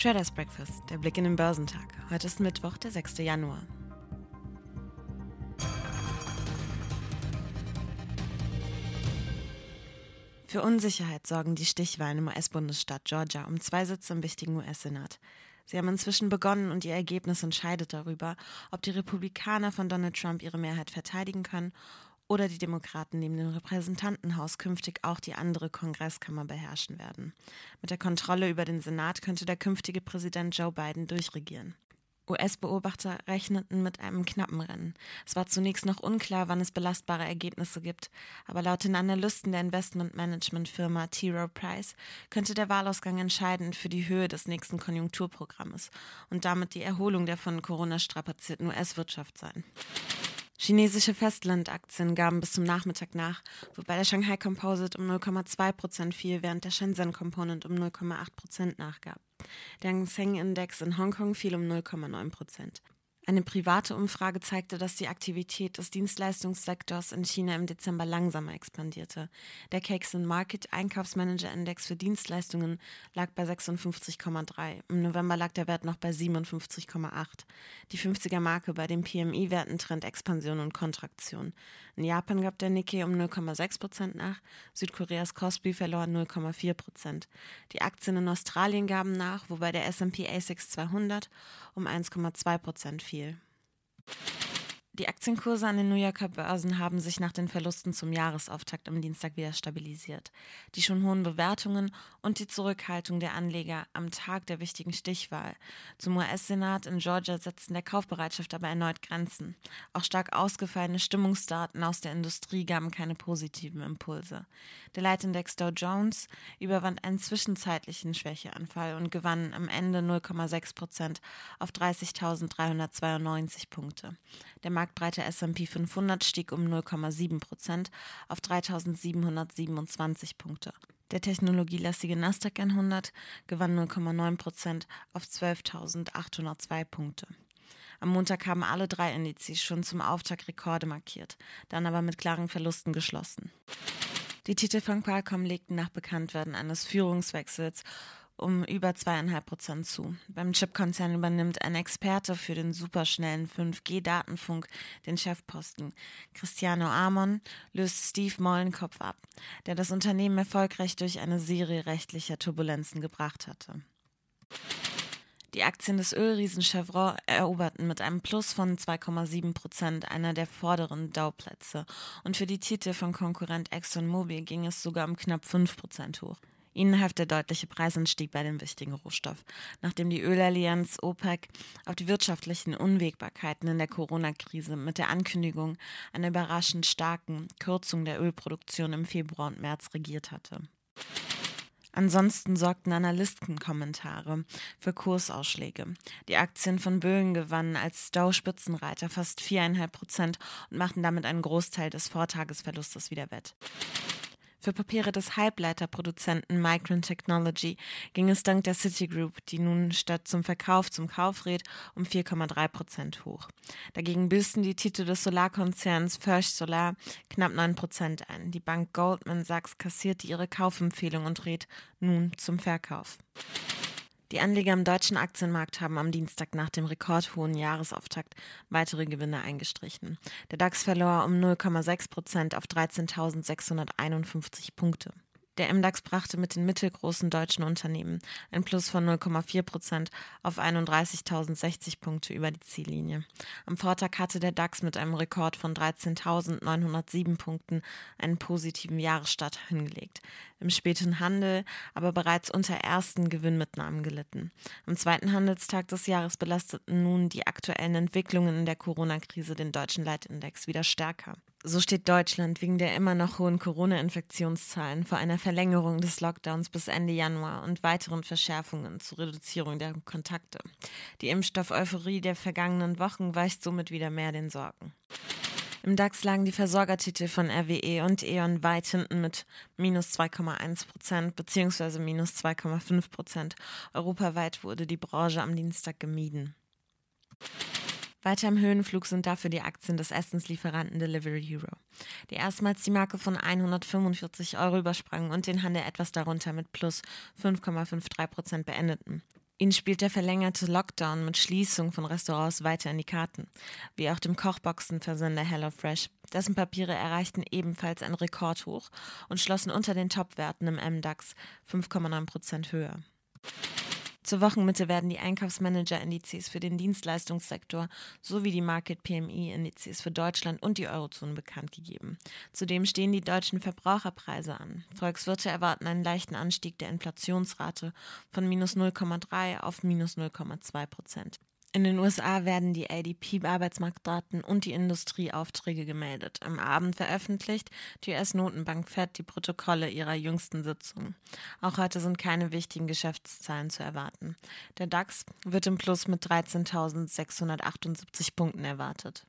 Traders Breakfast, der Blick in den Börsentag. Heute ist Mittwoch, der 6. Januar. Für Unsicherheit sorgen die Stichwahlen im US-Bundesstaat Georgia um zwei Sitze im wichtigen US-Senat. Sie haben inzwischen begonnen und ihr Ergebnis entscheidet darüber, ob die Republikaner von Donald Trump ihre Mehrheit verteidigen können oder die Demokraten neben dem Repräsentantenhaus künftig auch die andere Kongresskammer beherrschen werden. Mit der Kontrolle über den Senat könnte der künftige Präsident Joe Biden durchregieren. US-Beobachter rechneten mit einem knappen Rennen. Es war zunächst noch unklar, wann es belastbare Ergebnisse gibt, aber laut den Analysten der Investmentmanagement-Firma T. Rowe Price könnte der Wahlausgang entscheidend für die Höhe des nächsten Konjunkturprogrammes und damit die Erholung der von Corona strapazierten US-Wirtschaft sein. Chinesische Festlandaktien gaben bis zum Nachmittag nach, wobei der Shanghai Composite um 0,2 Prozent fiel, während der Shenzhen Component um 0,8 Prozent nachgab. Der Hang Seng Index in Hongkong fiel um 0,9 Prozent. Eine private Umfrage zeigte, dass die Aktivität des Dienstleistungssektors in China im Dezember langsamer expandierte. Der Cakes Market Einkaufsmanager Index für Dienstleistungen lag bei 56,3. Im November lag der Wert noch bei 57,8. Die 50er Marke bei den PMI-Werten trennt Expansion und Kontraktion. In Japan gab der Nikkei um 0,6 Prozent nach, Südkoreas Kospi verlor 0,4 Prozent. Die Aktien in Australien gaben nach, wobei der S&P ASX 200 um 1,2 Prozent fiel. you. Die Aktienkurse an den New Yorker Börsen haben sich nach den Verlusten zum Jahresauftakt am Dienstag wieder stabilisiert. Die schon hohen Bewertungen und die Zurückhaltung der Anleger am Tag der wichtigen Stichwahl zum US-Senat in Georgia setzten der Kaufbereitschaft aber erneut Grenzen. Auch stark ausgefallene Stimmungsdaten aus der Industrie gaben keine positiven Impulse. Der Leitindex Dow Jones überwand einen zwischenzeitlichen Schwächeanfall und gewann am Ende 0,6 Prozent auf 30.392 Punkte. Der marktbreite S&P 500 stieg um 0,7 Prozent auf 3.727 Punkte. Der technologielastige Nasdaq 100 gewann 0,9 Prozent auf 12.802 Punkte. Am Montag haben alle drei Indizes schon zum Auftakt Rekorde markiert, dann aber mit klaren Verlusten geschlossen. Die Titel von Qualcomm legten nach Bekanntwerden eines Führungswechsels um über zweieinhalb Prozent zu. Beim Chipkonzern übernimmt ein Experte für den superschnellen 5G-Datenfunk den Chefposten. Cristiano Amon löst Steve Mollenkopf ab, der das Unternehmen erfolgreich durch eine Serie rechtlicher Turbulenzen gebracht hatte. Die Aktien des Ölriesen Chevron eroberten mit einem Plus von 2,7 Prozent einer der vorderen Dow-Plätze und für die Titel von Konkurrent ExxonMobil ging es sogar um knapp 5 Prozent hoch. Ihnen half der deutliche Preisanstieg bei dem wichtigen Rohstoff, nachdem die Ölallianz OPEC auf die wirtschaftlichen Unwägbarkeiten in der Corona-Krise mit der Ankündigung einer überraschend starken Kürzung der Ölproduktion im Februar und März regiert hatte. Ansonsten sorgten Analystenkommentare für Kursausschläge. Die Aktien von Böhlen gewannen als Dow-Spitzenreiter fast 4,5 Prozent und machten damit einen Großteil des Vortagesverlustes wieder wett. Für Papiere des Halbleiterproduzenten Micron Technology ging es dank der Citigroup, die nun statt zum Verkauf zum Kauf rät, um 4,3 Prozent hoch. Dagegen büßten die Titel des Solarkonzerns First Solar knapp 9 Prozent ein. Die Bank Goldman Sachs kassierte ihre Kaufempfehlung und rät nun zum Verkauf. Die Anleger am deutschen Aktienmarkt haben am Dienstag nach dem rekordhohen Jahresauftakt weitere Gewinne eingestrichen. Der DAX verlor um 0,6 Prozent auf 13.651 Punkte. Der MDAX brachte mit den mittelgroßen deutschen Unternehmen ein Plus von 0,4 Prozent auf 31.060 Punkte über die Ziellinie. Am Vortag hatte der DAX mit einem Rekord von 13.907 Punkten einen positiven Jahresstart hingelegt. Im späten Handel aber bereits unter ersten Gewinnmitnahmen gelitten. Am zweiten Handelstag des Jahres belasteten nun die aktuellen Entwicklungen in der Corona-Krise den deutschen Leitindex wieder stärker. So steht Deutschland wegen der immer noch hohen Corona-Infektionszahlen vor einer Verlängerung des Lockdowns bis Ende Januar und weiteren Verschärfungen zur Reduzierung der Kontakte. Die Impfstoff-Euphorie der vergangenen Wochen weicht somit wieder mehr den Sorgen. Im DAX lagen die Versorgertitel von RWE und E.ON weit hinten mit minus 2,1 Prozent bzw. minus 2,5 Prozent. Europaweit wurde die Branche am Dienstag gemieden. Weiter im Höhenflug sind dafür die Aktien des Essenslieferanten Delivery Hero, die erstmals die Marke von 145 Euro übersprangen und den Handel etwas darunter mit plus 5,53 Prozent beendeten. Ihnen spielt der verlängerte Lockdown mit Schließung von Restaurants weiter in die Karten, wie auch dem Kochboxenversender HelloFresh. Dessen Papiere erreichten ebenfalls ein Rekordhoch und schlossen unter den Topwerten im MDAX 5,9 Prozent höher. Zur Wochenmitte werden die Einkaufsmanager-Indizes für den Dienstleistungssektor sowie die Market PMI-Indizes für Deutschland und die Eurozone bekannt gegeben. Zudem stehen die deutschen Verbraucherpreise an. Volkswirte erwarten einen leichten Anstieg der Inflationsrate von minus 0,3 auf minus 0,2 Prozent. In den USA werden die ADP-Arbeitsmarktdaten und die Industrieaufträge gemeldet. Am Abend veröffentlicht die US-Notenbank Fed die Protokolle ihrer jüngsten Sitzung. Auch heute sind keine wichtigen Geschäftszahlen zu erwarten. Der DAX wird im Plus mit 13.678 Punkten erwartet.